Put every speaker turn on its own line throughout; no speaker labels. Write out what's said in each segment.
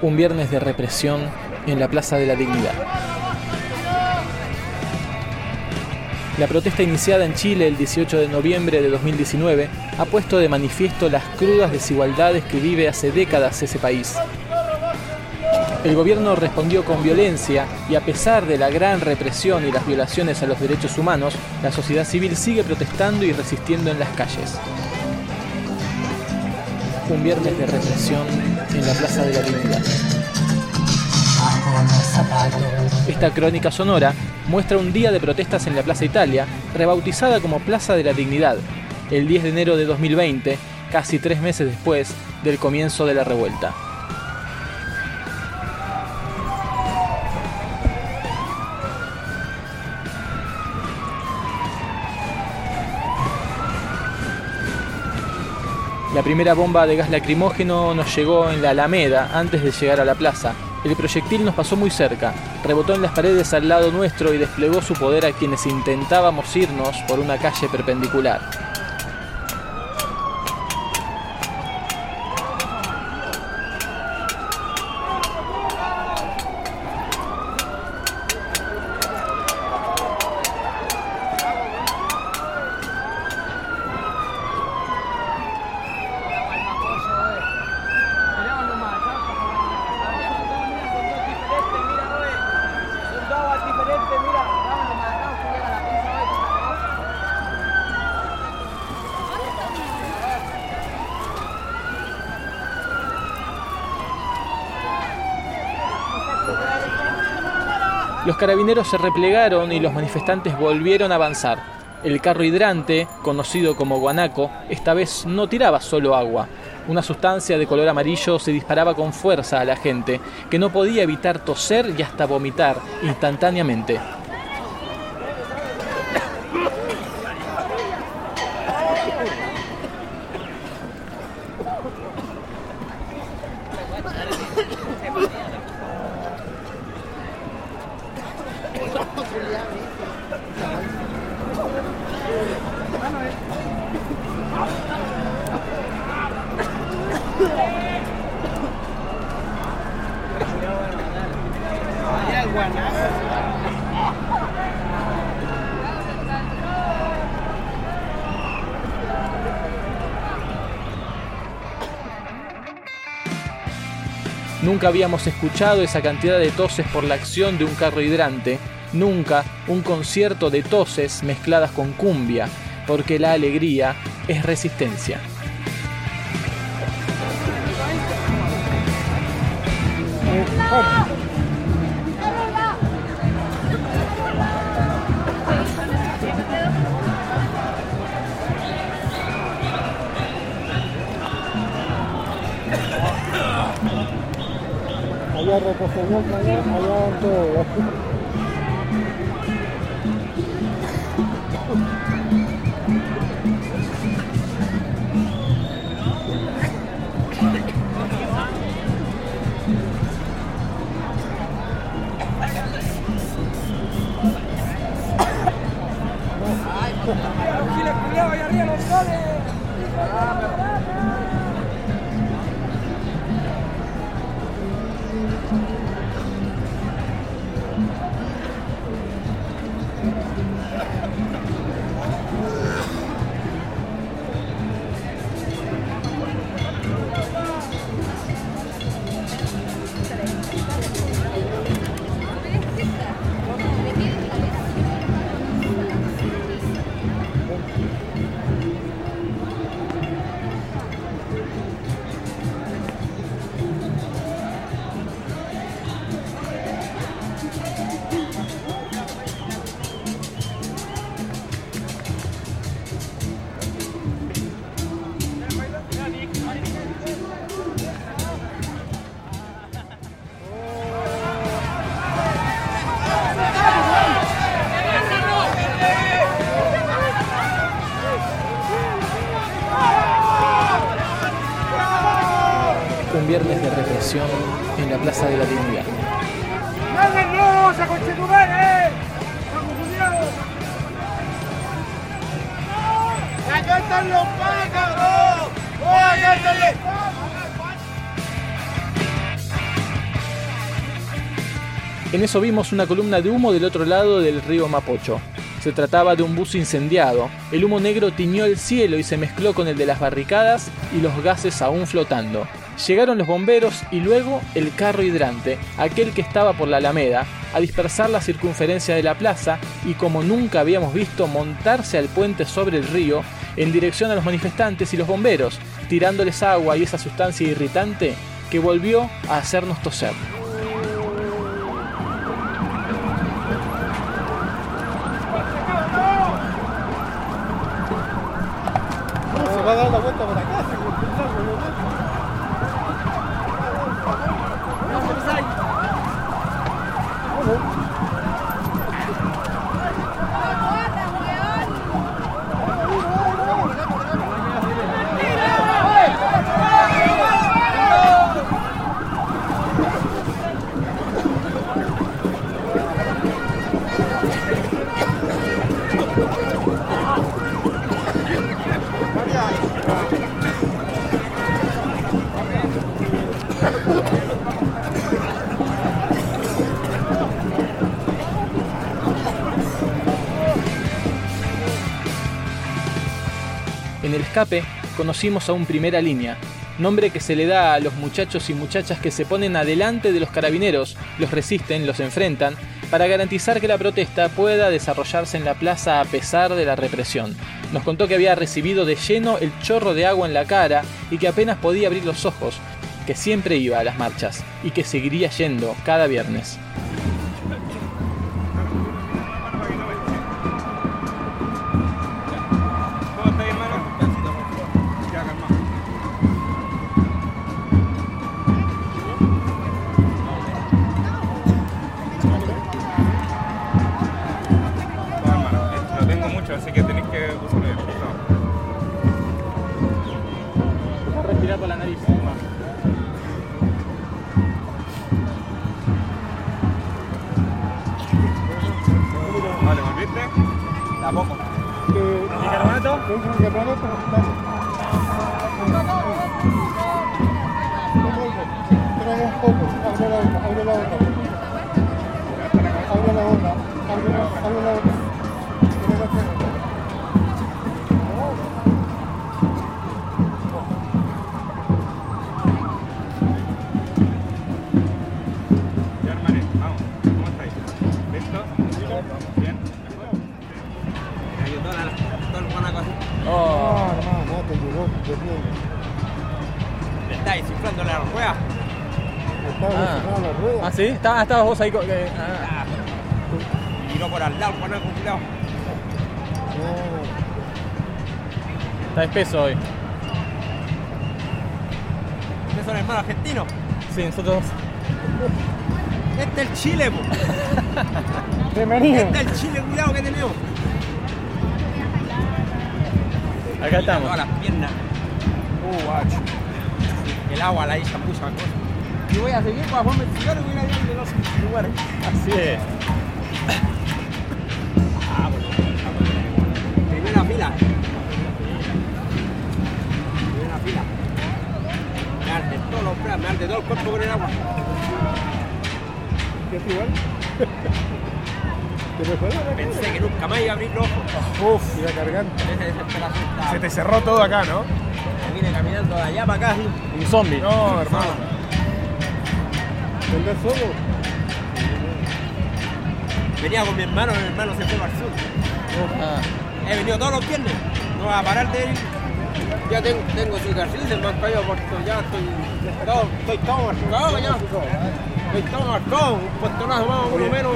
Un viernes de represión en la Plaza de la Dignidad. La protesta iniciada en Chile el 18 de noviembre de 2019 ha puesto de manifiesto las crudas desigualdades que vive hace décadas ese país. El gobierno respondió con violencia y a pesar de la gran represión y las violaciones a los derechos humanos, la sociedad civil sigue protestando y resistiendo en las calles. Un viernes de represión en la Plaza de la Dignidad. Esta crónica sonora muestra un día de protestas en la Plaza Italia, rebautizada como Plaza de la Dignidad, el 10 de enero de 2020, casi tres meses después del comienzo de la revuelta. La primera bomba de gas lacrimógeno nos llegó en la Alameda antes de llegar a la plaza, el proyectil nos pasó muy cerca, rebotó en las paredes al lado nuestro y desplegó su poder a quienes intentábamos irnos por una calle perpendicular. Los carabineros se replegaron y los manifestantes volvieron a avanzar. El carro hidrante, conocido como guanaco, esta vez no tiraba solo agua. Una sustancia de color amarillo se disparaba con fuerza a la gente, que no podía evitar toser y hasta vomitar instantáneamente. Nunca habíamos escuchado esa cantidad de toses por la acción de un carro hidrante, nunca un concierto de toses mezcladas con cumbia, porque la alegría es resistencia.
Allá recogemos allá, allá todo.
Allá arriba los goles. なるほどね。Pájaros!
En eso vimos una columna de humo del otro lado del río Mapocho. Se trataba de un bus incendiado. El humo negro tiñó el cielo y se mezcló con el de las barricadas y los gases aún flotando. Llegaron los bomberos y luego el carro hidrante, aquel que estaba por la Alameda, a dispersar la circunferencia de la plaza y como nunca habíamos visto montarse al puente sobre el río en dirección a los manifestantes y los bomberos, tirándoles agua y esa sustancia irritante que volvió a hacernos toser.
Se va a dar la vuelta
En el escape conocimos a un primera línea, nombre que se le da a los muchachos y muchachas que se ponen adelante de los carabineros, los resisten, los enfrentan, para garantizar que la protesta pueda desarrollarse en la plaza a pesar de la represión. Nos contó que había recibido de lleno el chorro de agua en la cara y que apenas podía abrir los ojos, que siempre iba a las marchas y que seguiría yendo cada viernes.
Tampoco.
¿Y
carbonato?
¿Y carbonato? Trae poco, abre la boca, abre la boca. Abre la boca, abre la boca. Ah. lesionada la rueda.
Ah, sí, estabas, estabas vos ahí. que- ah.
Ah, Y miró por al lado, el guanaco, cuidado.
No.
Está espeso hoy.
Ustedes son hermanos argentinos.
Sí, nosotros.
Este es el Chile, po.
Bienvenido.
Este es el Chile, cuidado que tenemos.
Acá estamos.
Todas las piernas. Uh, guacho. El agua la hizo muchas cosas. Y voy a seguir para Juan Cigarro y voy a ir de los lugares.
Así es.
Ah, bueno. Primera fila. Primera fila. Me arde todos los brazos, me arde todo el cuerpo con el agua.
¿Qué es igual? ¿Te mejoró la
Pensé que nunca más iba a abrir los ojos.
Uf, y la garganta.
Se te cerró todo acá, ¿no?
Me vine caminando de allá para acá.
Un zombie.
No, hermano.
¿Tendrás solo?
Venía con mi hermano, mi hermano se fue el sur.
Ah,
He venido todos los viernes. No voy a parar de ir. Ya tengo, tengo cicatrices, me han caído por todo. Ya estoy todo, estoy todo marcado ya. Estoy todo marcado. Un puestonazo más o menos.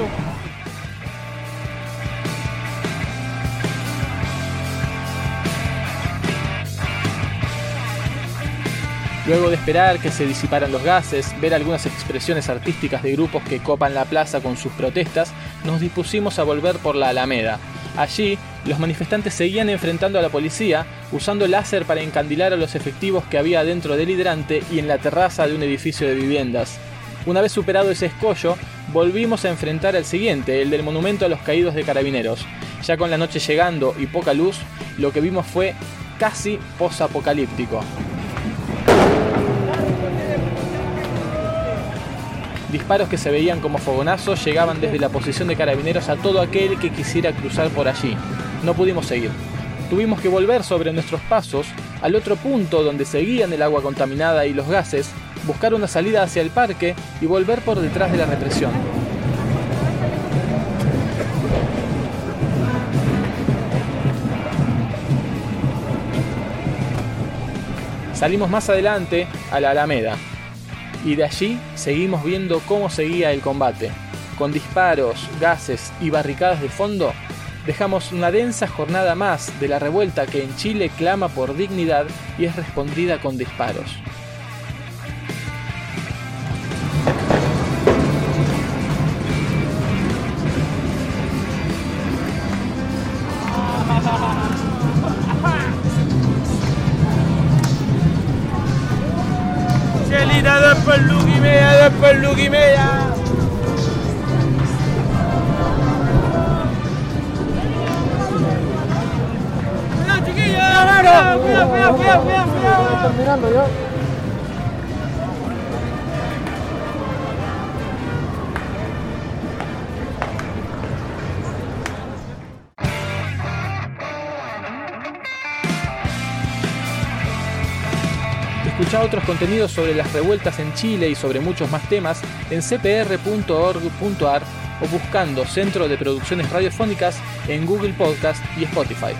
Luego de esperar que se disiparan los gases, ver algunas expresiones artísticas de grupos que copan la plaza con sus protestas, nos dispusimos a volver por la Alameda. Allí, los manifestantes seguían enfrentando a la policía, usando láser para encandilar a los efectivos que había dentro del hidrante y en la terraza de un edificio de viviendas. Una vez superado ese escollo, volvimos a enfrentar al siguiente, el del monumento a los caídos de carabineros. Ya con la noche llegando y poca luz, lo que vimos fue casi posapocalíptico. Disparos que se veían como fogonazos llegaban desde la posición de carabineros a todo aquel que quisiera cruzar por allí. No pudimos seguir. Tuvimos que volver sobre nuestros pasos al otro punto donde seguían el agua contaminada y los gases, buscar una salida hacia el parque y volver por detrás de la represión. Salimos más adelante a la Alameda y de allí seguimos viendo cómo seguía el combate. Con disparos, gases y barricadas de fondo, dejamos una densa jornada más de la revuelta que en Chile clama por dignidad y es respondida con disparos.
Cuidado.
Escucha otros contenidos sobre las revueltas en Chile y sobre muchos más temas en cpr.org.ar o buscando Centro de Producciones Radiofónicas en Google Podcast y Spotify.